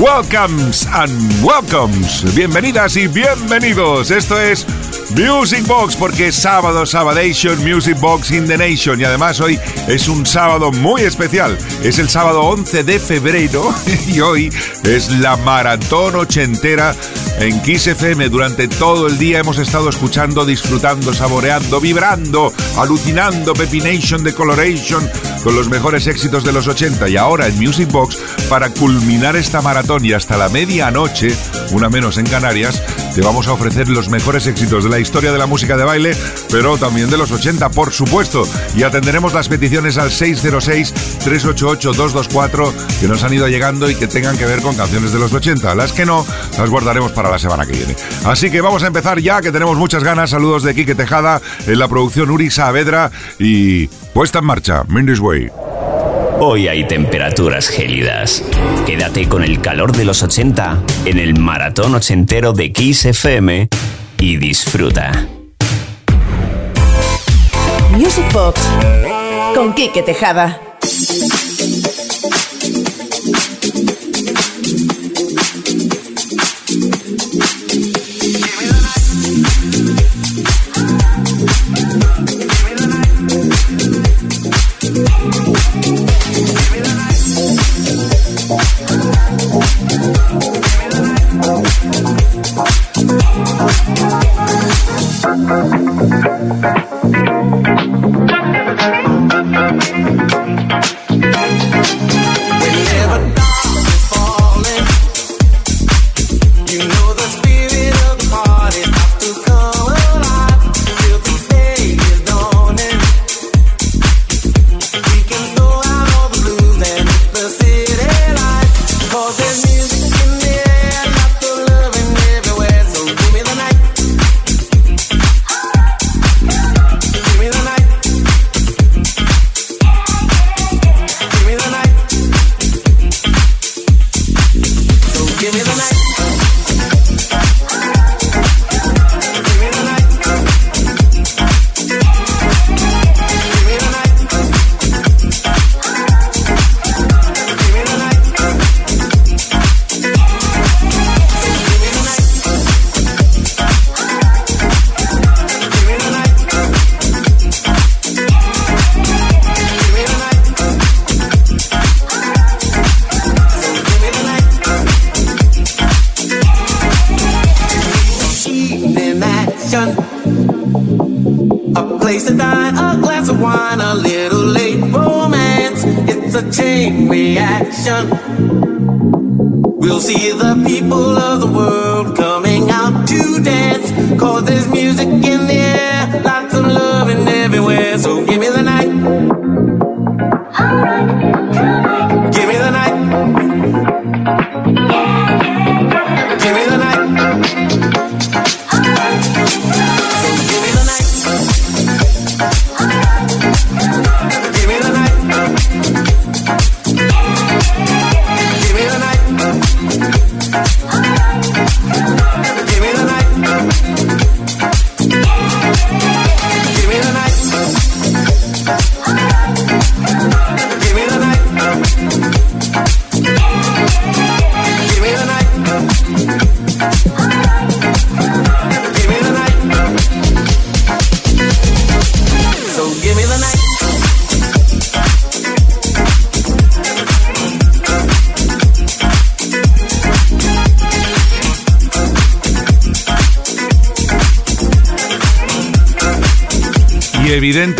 Welcomes and welcomes. Bienvenidas y bienvenidos. Esto es Music Box porque es sábado, Sabadation, Music Box in the Nation y además hoy es un sábado muy especial. Es el sábado 11 de febrero y hoy es la maratón ochentera en Kiss FM. Durante todo el día hemos estado escuchando, disfrutando, saboreando, vibrando, alucinando Pepination de Coloration con los mejores éxitos de los 80 y ahora en Music Box para culminar esta maratón y hasta la medianoche, una menos en Canarias, te vamos a ofrecer los mejores éxitos de la historia de la música de baile, pero también de los 80, por supuesto. Y atenderemos las peticiones al 606-388-224 que nos han ido llegando y que tengan que ver con canciones de los 80. Las que no, las guardaremos para la semana que viene. Así que vamos a empezar ya, que tenemos muchas ganas. Saludos de Quique Tejada, en la producción Uri Saavedra y puesta en marcha, Mindy's Way. Hoy hay temperaturas gélidas. Quédate con el calor de los 80 en el maratón ochentero de Kiss FM y disfruta. Music Box con Quique Tejada.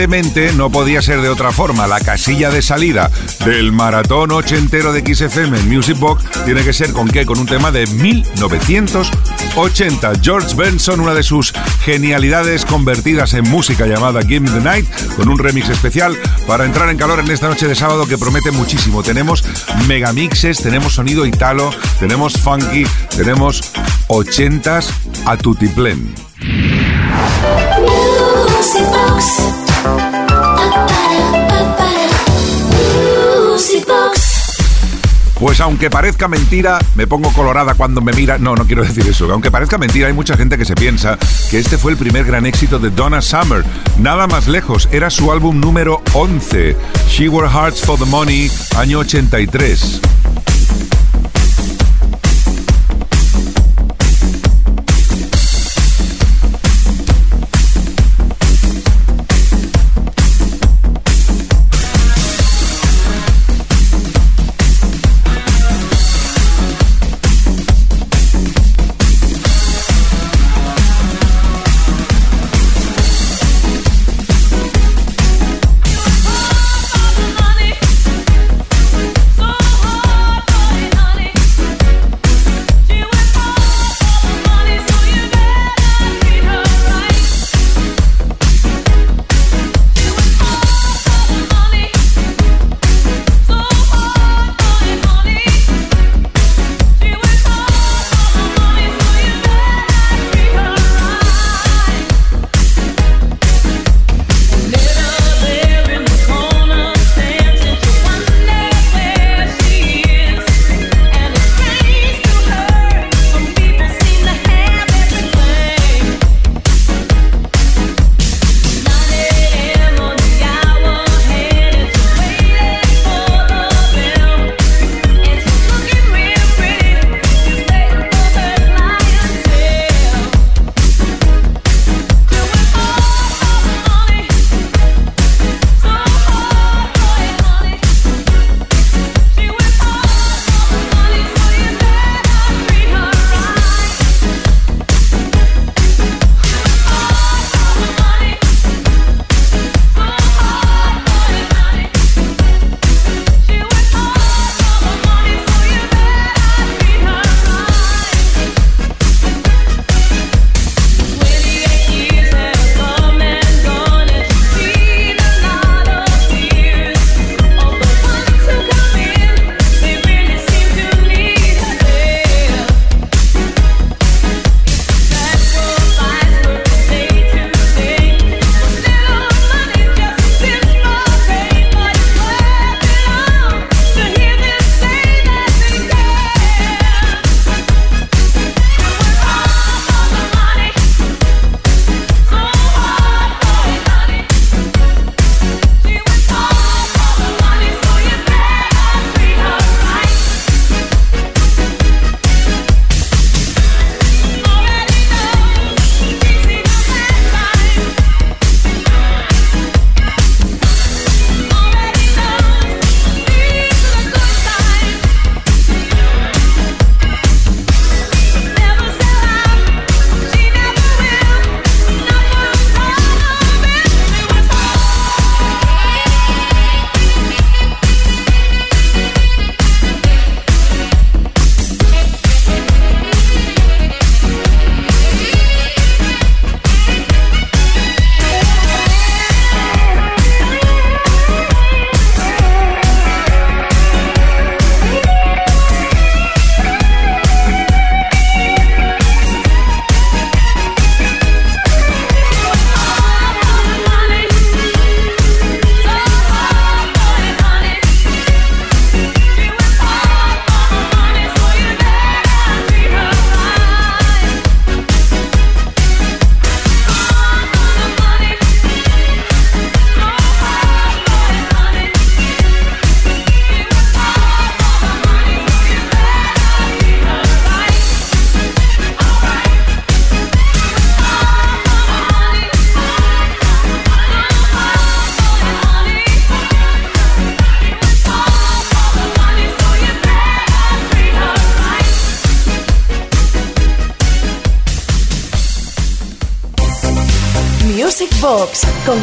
Evidentemente no podía ser de otra forma. La casilla de salida del maratón ochentero de XFM en Music Box tiene que ser con qué? Con un tema de 1980. George Benson, una de sus genialidades convertidas en música llamada Give Me the Night, con un remix especial para entrar en calor en esta noche de sábado que promete muchísimo. Tenemos megamixes, tenemos sonido italo, tenemos funky, tenemos ochentas a tutiplén. Music Box. Pues aunque parezca mentira, me pongo colorada cuando me mira. No, no quiero decir eso. Aunque parezca mentira, hay mucha gente que se piensa que este fue el primer gran éxito de Donna Summer. Nada más lejos, era su álbum número 11, She Wore Hearts for the Money, año 83.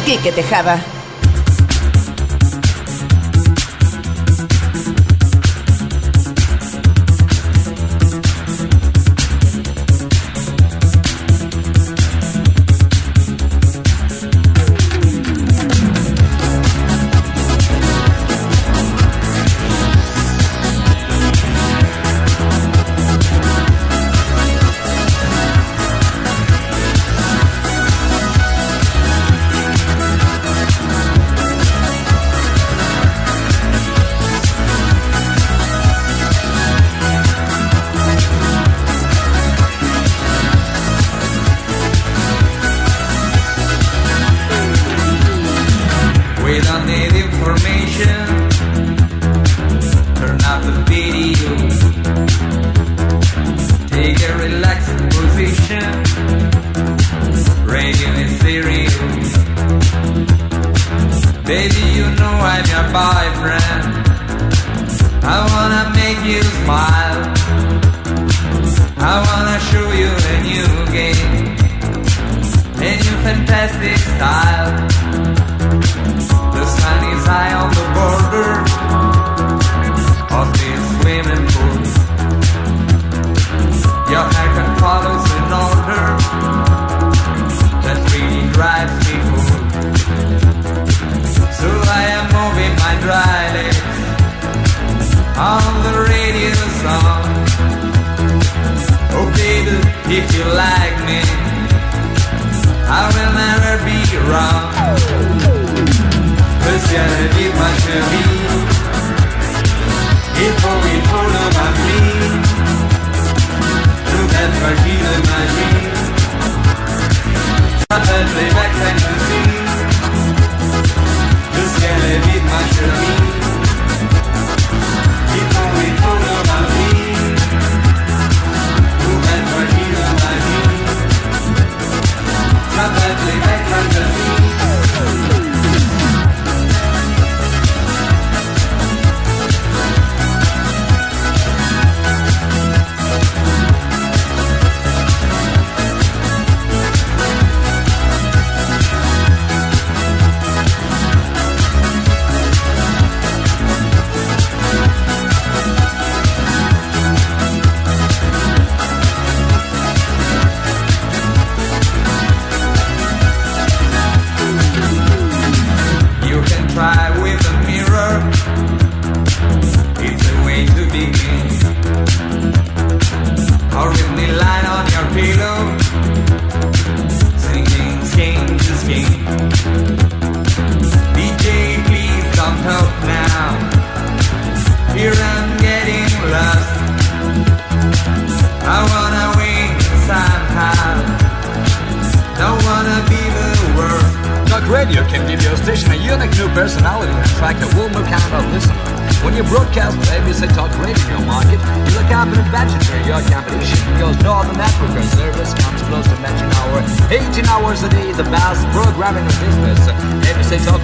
Quique Tejada. Fantastic style. The sun is high on the border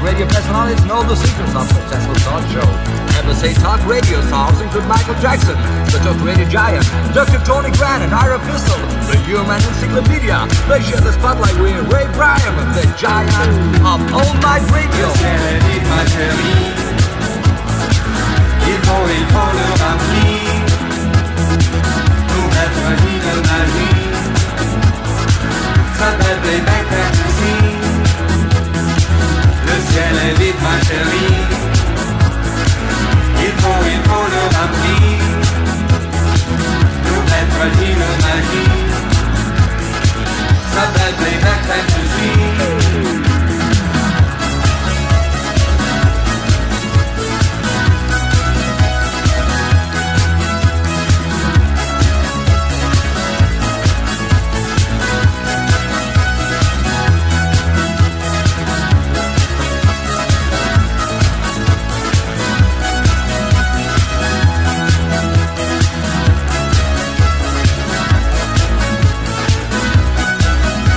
Radio personalities know the secrets of successful talk show. ABC Talk Radio stars include Michael Jackson, the Talk Radio Giant, Dr. Tony Grant and Ira Fistel, the Human Encyclopedia. They share the spotlight with Ray Bryan, the giant of all night radio. Il faut, il faut le remplir je l'invite ma chérie. Il faut, il faut le remplir Nous être l'île magie Ça peut être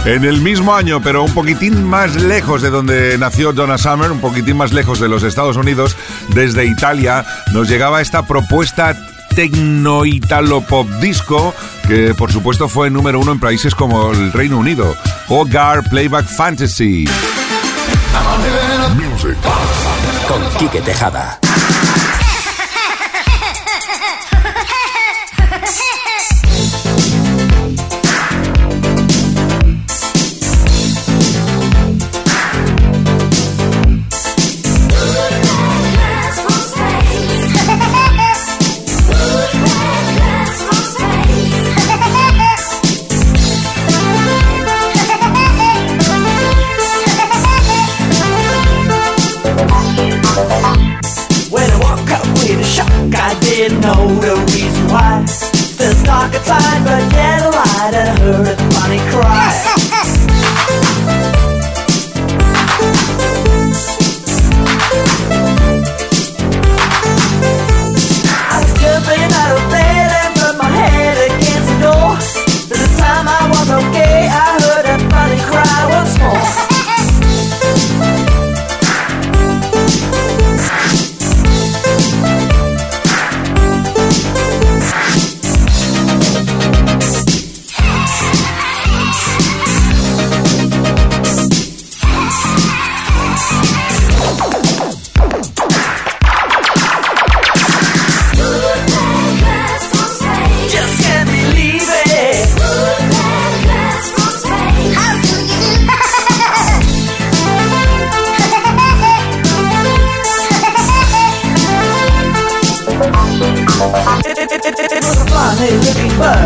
En el mismo año, pero un poquitín más lejos de donde nació Donna Summer, un poquitín más lejos de los Estados Unidos, desde Italia, nos llegaba esta propuesta tecno-italo-pop disco que por supuesto fue número uno en países como el Reino Unido. Hogar Playback Fantasy. Music. Con Quique Tejada. Know the reason why. Still dark outside, but yet a light, and a funny cry.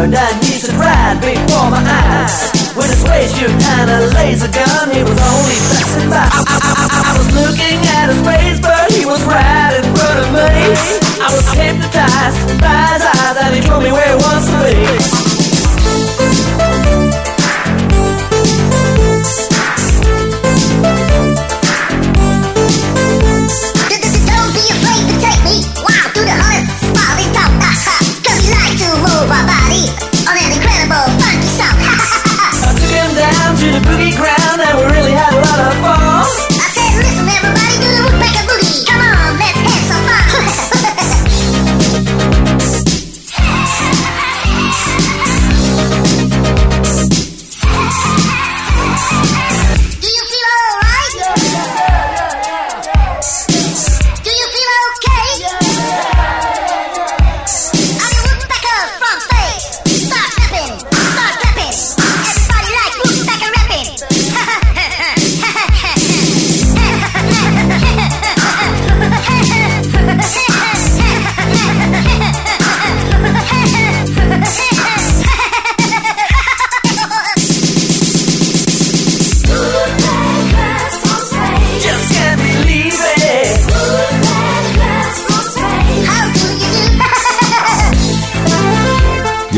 Bird and he should ride before my eyes. With waist you and a laser gun, he was only passing by. I, I, I, I was looking at his face, but he was right in front of me. I was hypnotized by his eyes, and he told me where he wants to be. the boogie ground and we really had a lot of fun.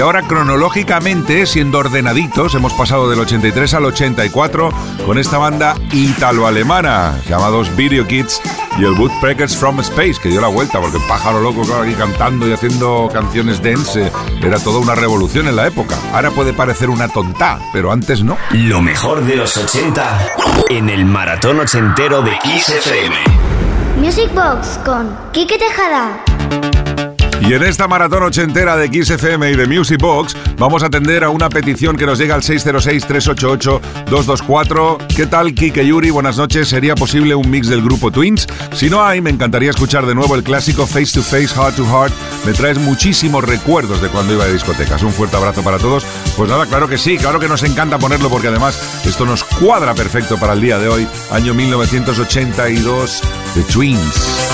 Ahora cronológicamente, siendo ordenaditos, hemos pasado del 83 al 84 con esta banda italo-alemana llamados Video Kids y el Woodpeckers from Space, que dio la vuelta porque el pájaro loco claro, aquí cantando y haciendo canciones dance era toda una revolución en la época. Ahora puede parecer una tonta, pero antes no. Lo mejor de los 80 en el maratón ochentero de Kiss Music Box con Kike Tejada. Y en esta maratón ochentera de XFM y de Music Box vamos a atender a una petición que nos llega al 606-388-224. ¿Qué tal, Kike Yuri? Buenas noches. ¿Sería posible un mix del grupo Twins? Si no hay, me encantaría escuchar de nuevo el clásico Face to Face, Heart to Heart. Me traes muchísimos recuerdos de cuando iba a discotecas. Un fuerte abrazo para todos. Pues nada, claro que sí, claro que nos encanta ponerlo porque además esto nos cuadra perfecto para el día de hoy, año 1982, The Twins.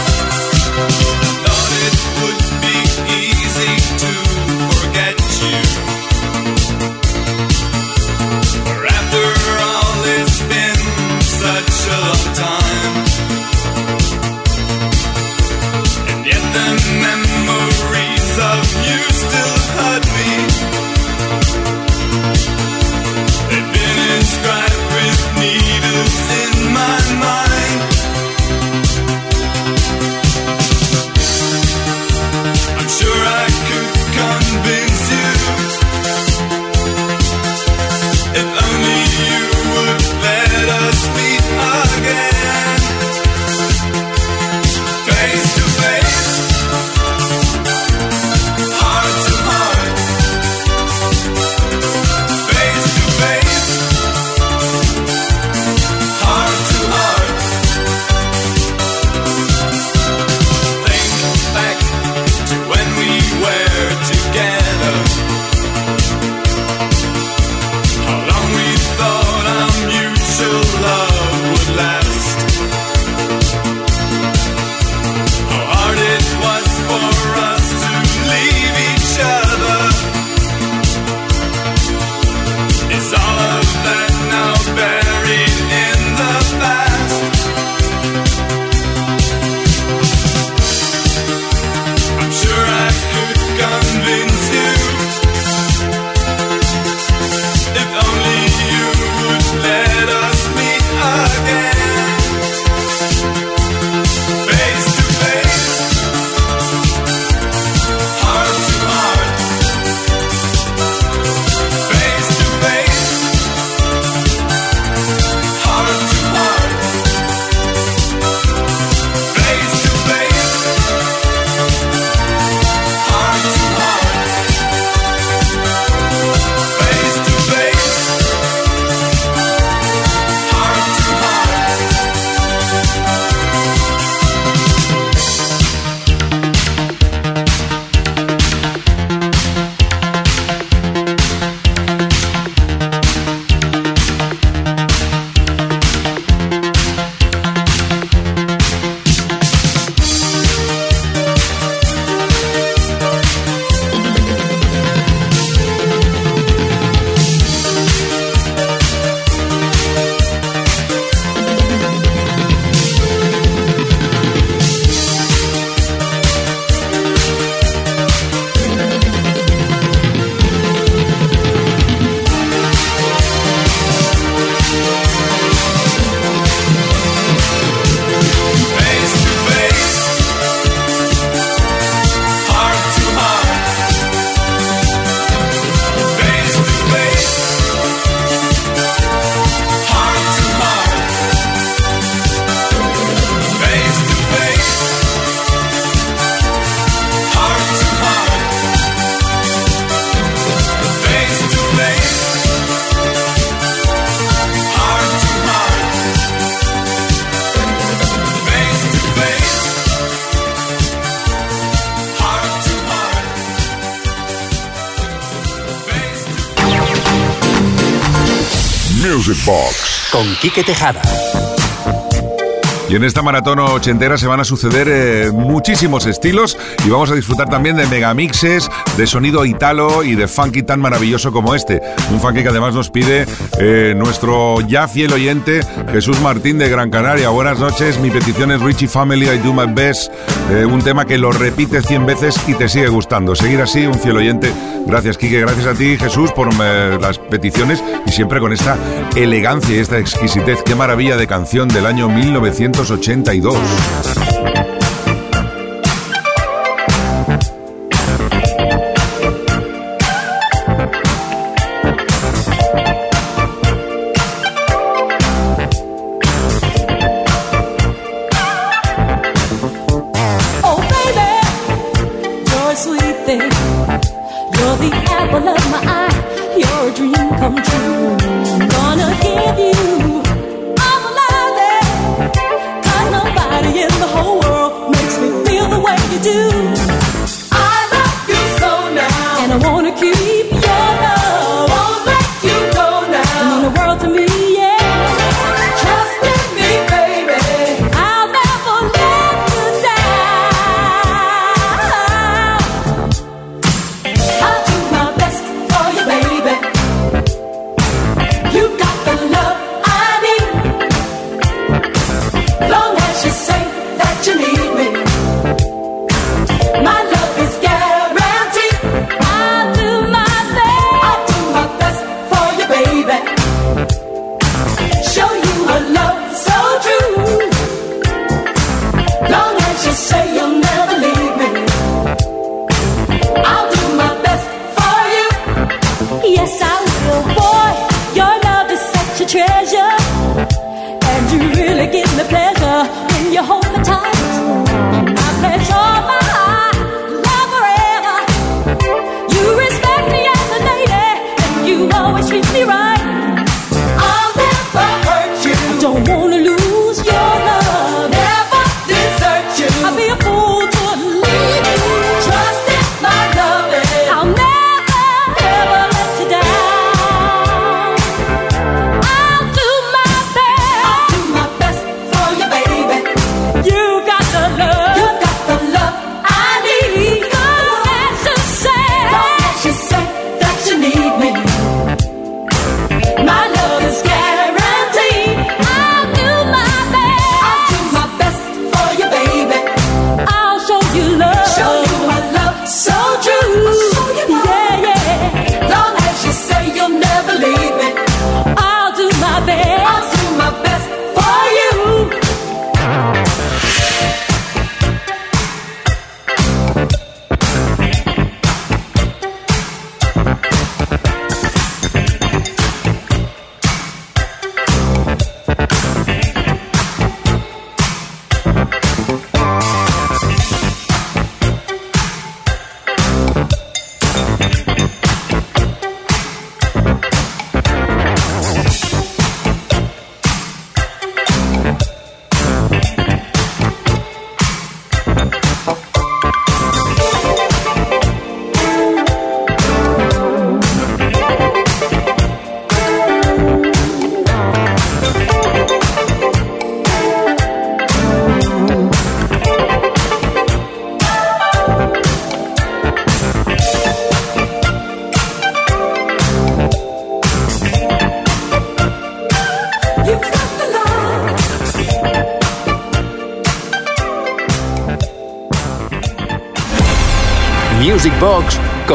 Con Quique Tejada. Y en esta maratón ochentera se van a suceder eh, muchísimos estilos y vamos a disfrutar también de megamixes, de sonido italo y de funky tan maravilloso como este. Un funky que además nos pide eh, nuestro ya fiel oyente Jesús Martín de Gran Canaria. Buenas noches, mi petición es Richie Family, I Do My Best. Eh, un tema que lo repite 100 veces y te sigue gustando. Seguir así, un fiel oyente. Gracias, Quique. Gracias a ti, Jesús, por las peticiones y siempre con esta elegancia y esta exquisitez. Qué maravilla de canción del año 1900. 1982.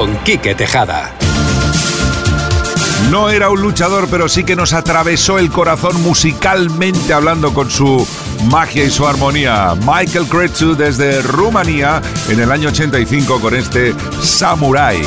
Con Tejada. No era un luchador, pero sí que nos atravesó el corazón musicalmente hablando con su magia y su armonía. Michael Kretsu desde Rumanía en el año 85 con este Samurai.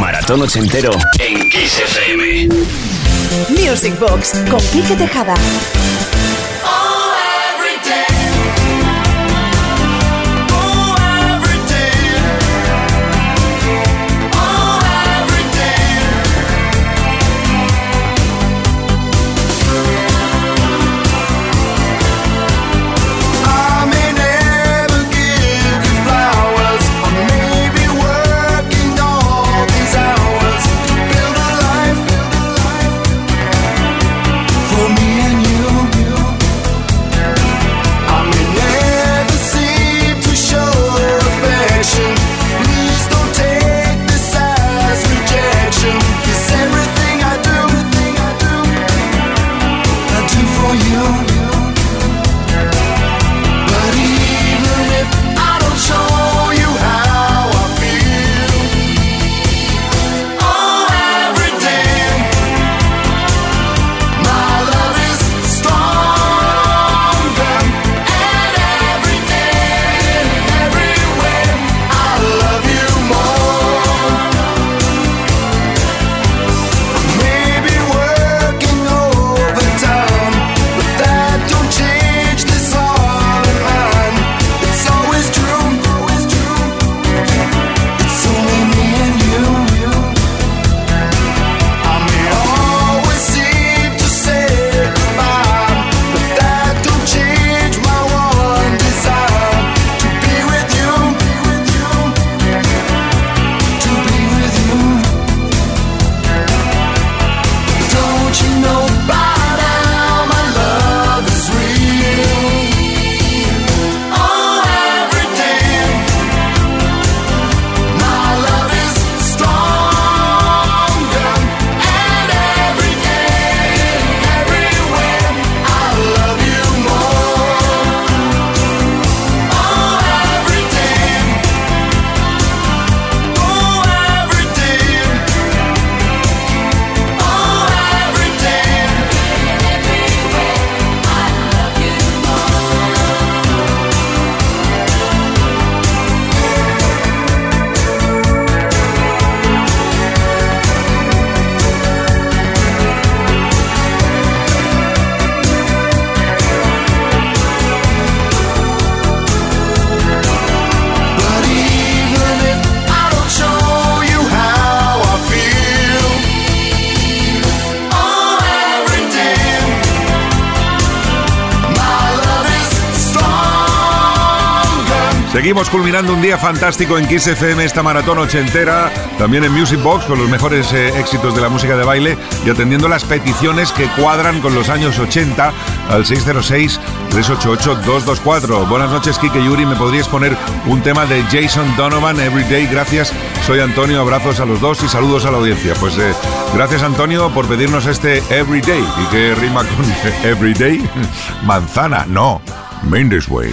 Maratón ochentero en Kiss FM. Music Box con Quique Tejada. Seguimos culminando un día fantástico en Kiss esta maratón ochentera, también en Music Box con los mejores eh, éxitos de la música de baile y atendiendo las peticiones que cuadran con los años 80 al 606-388-224. Buenas noches, Kike Yuri. ¿Me podrías poner un tema de Jason Donovan, Everyday? Gracias. Soy Antonio. Abrazos a los dos y saludos a la audiencia. Pues eh, gracias, Antonio, por pedirnos este Everyday. ¿Y qué rima con Everyday? Manzana, no. Mendes Way.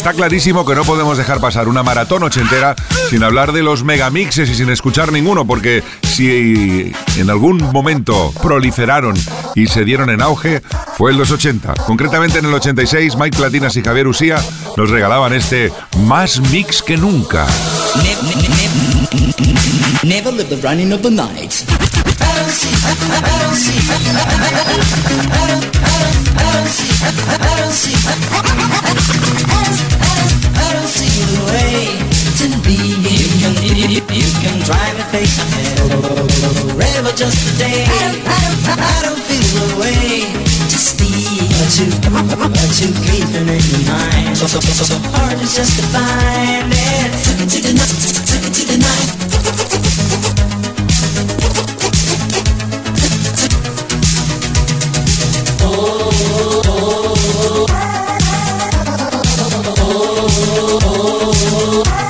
está clarísimo que no podemos dejar pasar una maratón ochentera sin hablar de los megamixes y sin escuchar ninguno, porque si en algún momento proliferaron y se dieron en auge, fue en los 80. Concretamente en el 86, Mike Platinas y Javier Usía nos regalaban este Más Mix que Nunca. Never I don't see I don't see, I don't, I don't see the way to be. You can, you, you can drive it face. Forever just a day. I don't, I don't, feel the way to steal. To, to keep it in your mind. So, hard it's just to find it. Took it to the night. Took it to the night. oh.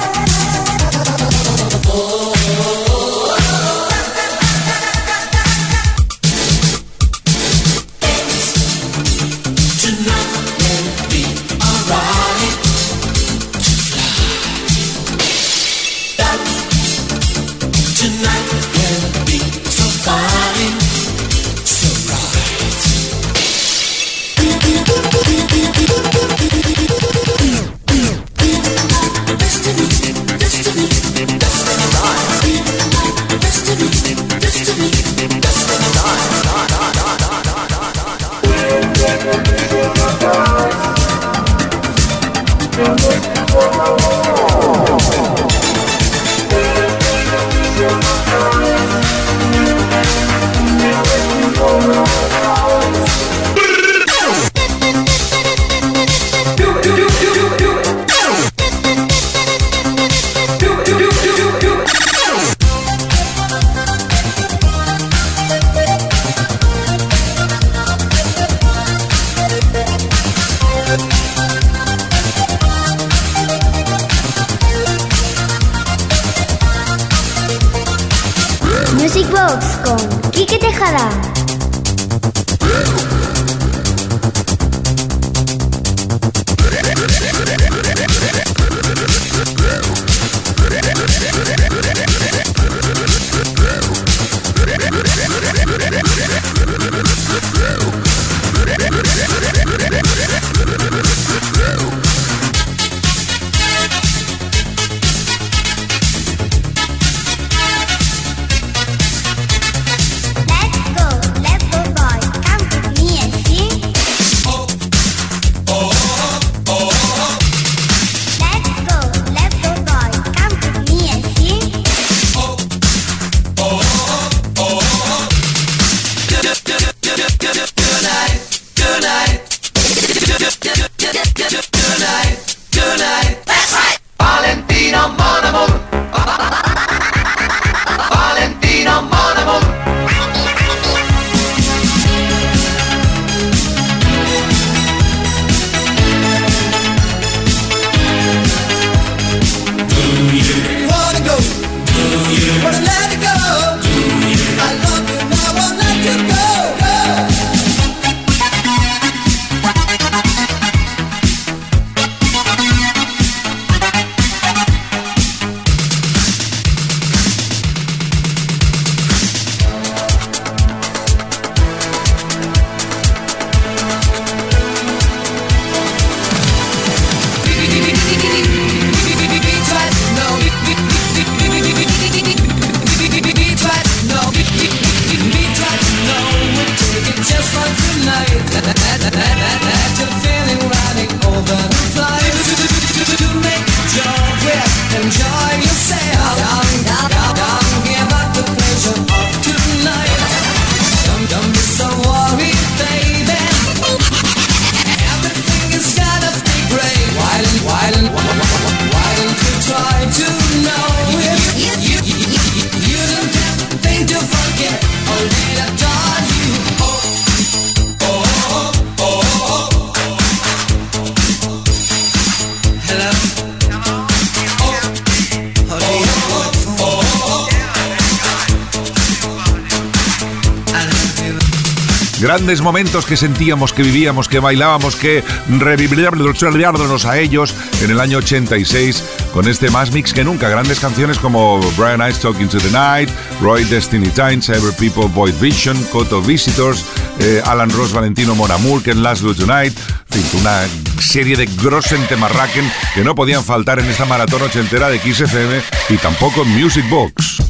Que sentíamos, que vivíamos, que bailábamos, que revivíamos a ellos en el año 86 con este más mix que nunca. Grandes canciones como Brian Ice Talking to the Night, Roy Destiny Times, Ever People Void Vision, Coto Visitors, eh, Alan Ross, Valentino Moramur, Ken Laszlo Tonight, en fin, una serie de Grossen Temarraken que no podían faltar en esta maratón ochentera de XFM y tampoco Music Box.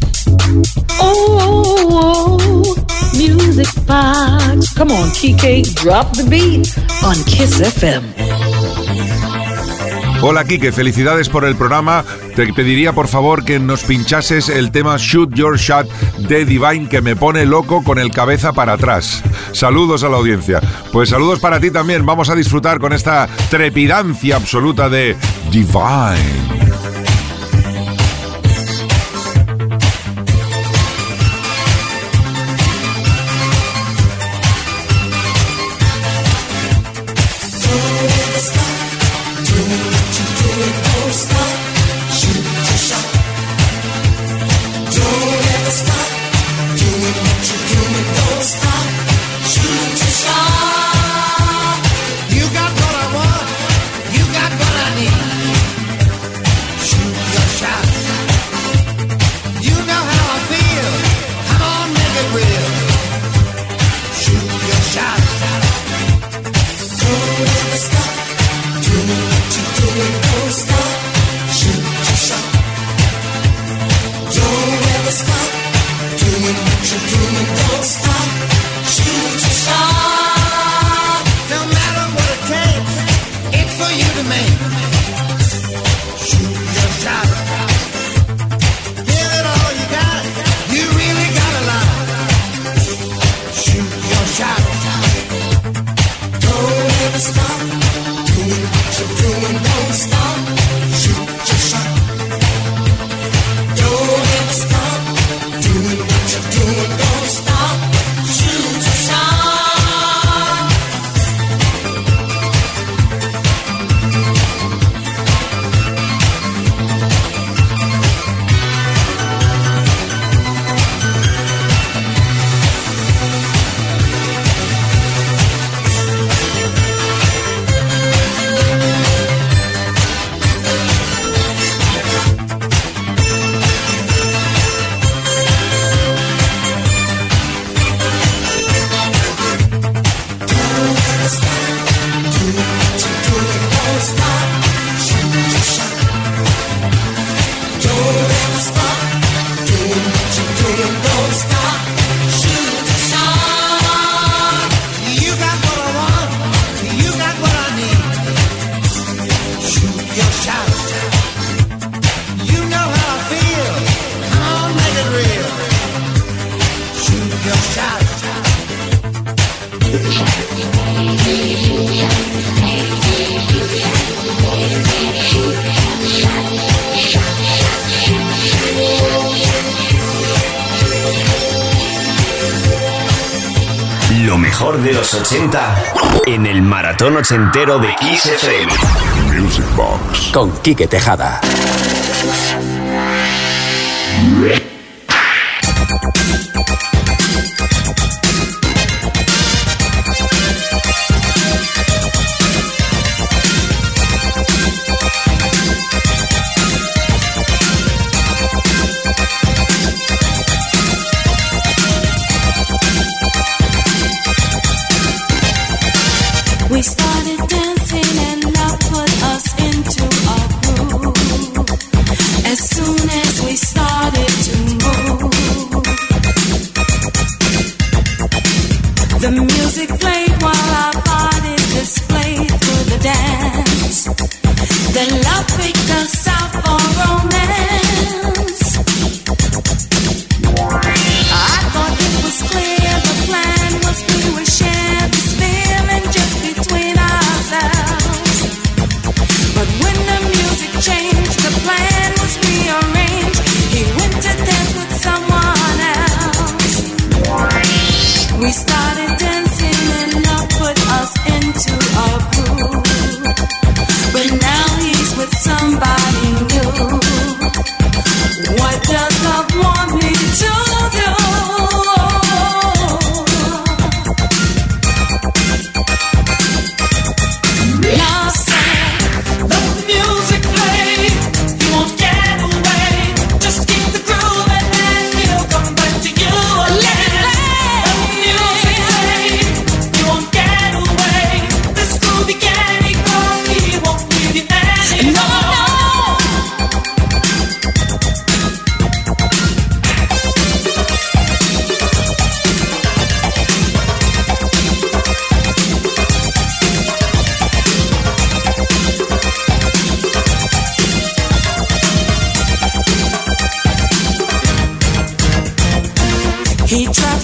Oh, music box. Come on, Kike, drop the beat on Kiss FM. Hola Kike, felicidades por el programa. Te pediría por favor que nos pinchases el tema Shoot Your Shot de Divine que me pone loco con el cabeza para atrás. Saludos a la audiencia. Pues saludos para ti también. Vamos a disfrutar con esta trepidancia absoluta de Divine. Maratón ochentero de XFM. Music Box. Con Quique Tejada.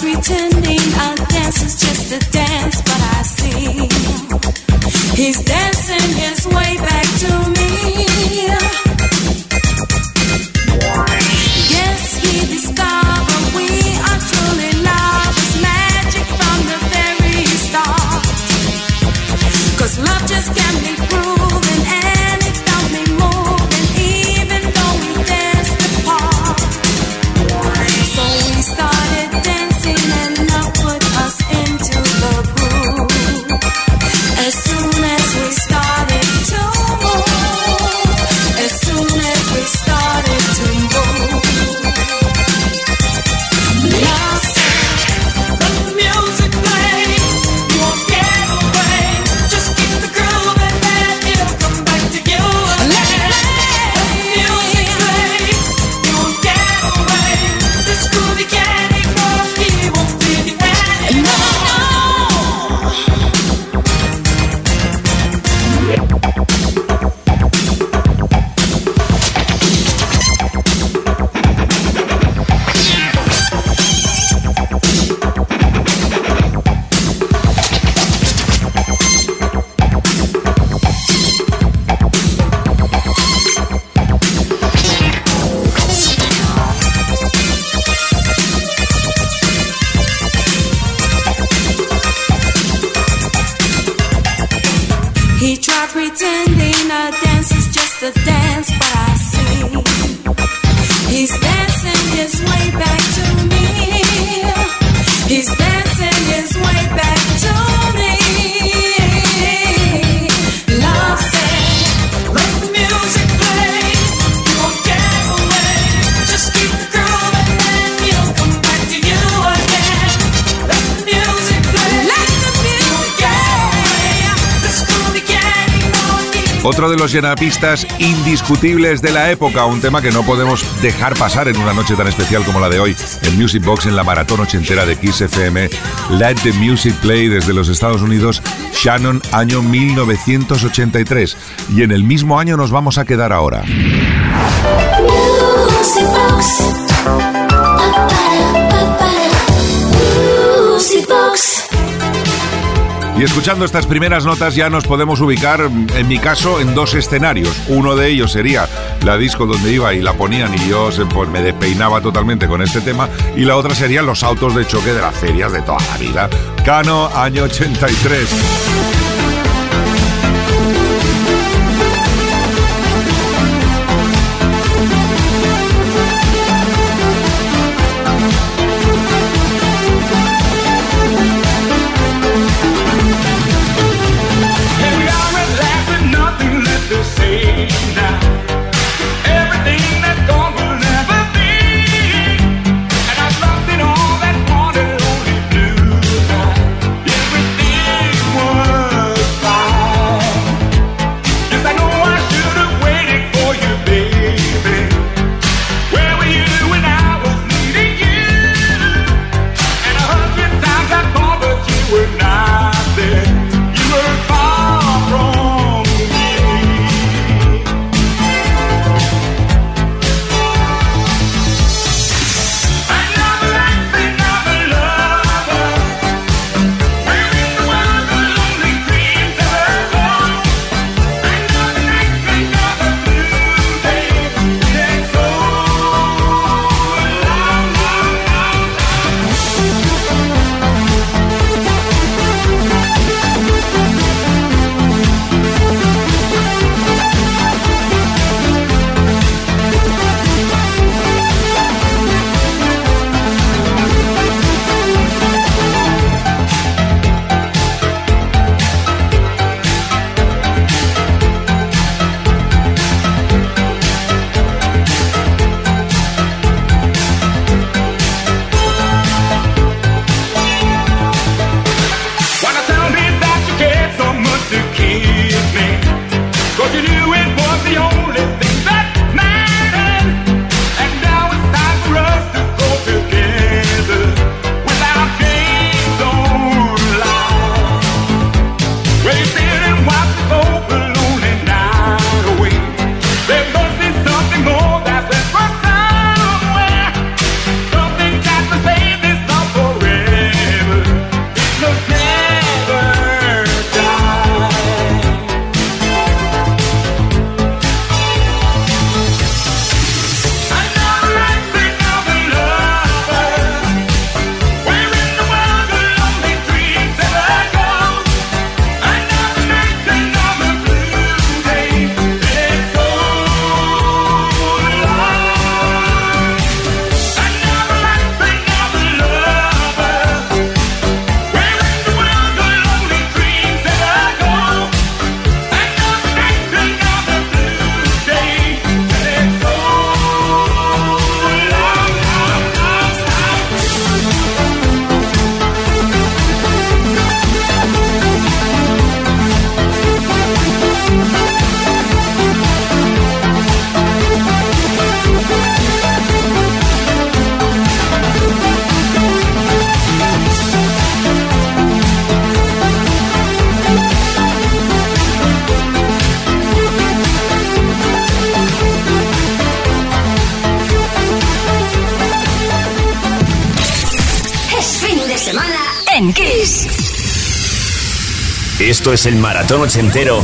pretending our dance is just a dance, but I see he's dancing. dance. otro de los llenapistas indiscutibles de la época, un tema que no podemos dejar pasar en una noche tan especial como la de hoy, en Music Box, en la maratón ochentera de Kiss FM, Let the Music Play desde los Estados Unidos, Shannon, año 1983. Y en el mismo año nos vamos a quedar ahora. Music Box. Y escuchando estas primeras notas ya nos podemos ubicar, mm, en mi caso, en dos escenarios. Uno de ellos sería la disco donde iba y la ponían y yo pues, me despeinaba totalmente con este tema. Y la otra serían los autos de choque de las ferias de toda la vida. Cano, año 83. Esto es el maratón ochentero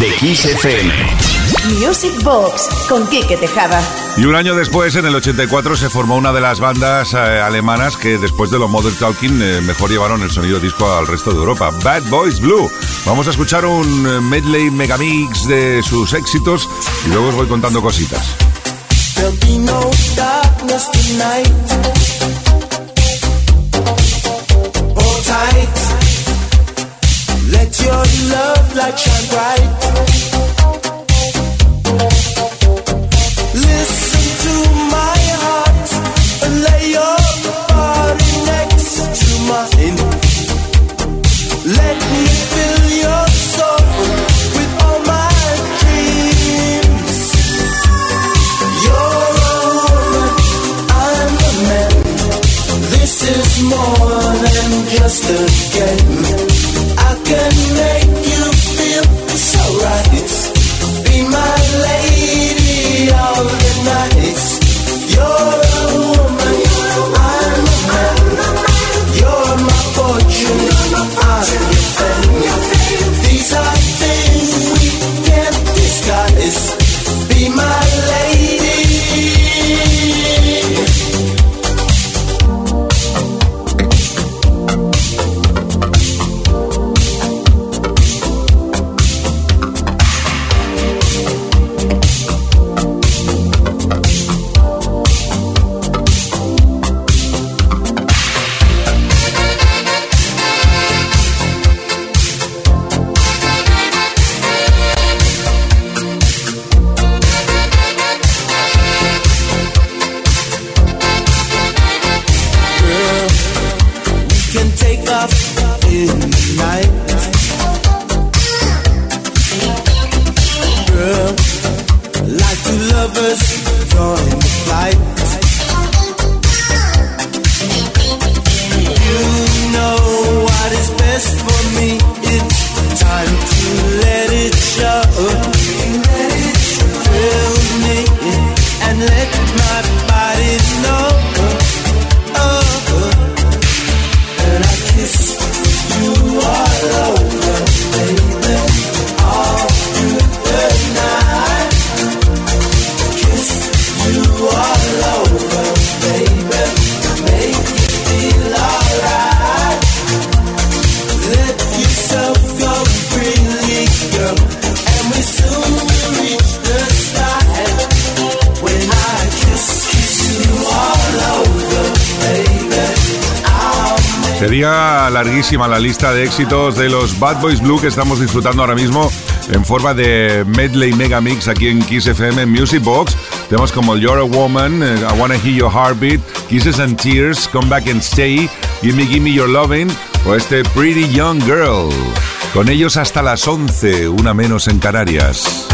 de Kiss FM. Music Box con Quique Tejada. Y un año después, en el 84, se formó una de las bandas eh, alemanas que después de los Modern Talking eh, mejor llevaron el sonido disco al resto de Europa, Bad Boys Blue. Vamos a escuchar un eh, medley megamix de sus éxitos y luego os voy contando cositas. There'll be no darkness tonight. La lista de éxitos de los Bad Boys Blue que estamos disfrutando ahora mismo en forma de medley mega mix aquí en Kiss FM Music Box. Temas como You're a Woman, eh, I Wanna Hear Your Heartbeat, Kisses and Tears, Come Back and Stay, Gimme Gimme Your Loving o este Pretty Young Girl. Con ellos hasta las 11, una menos en Canarias.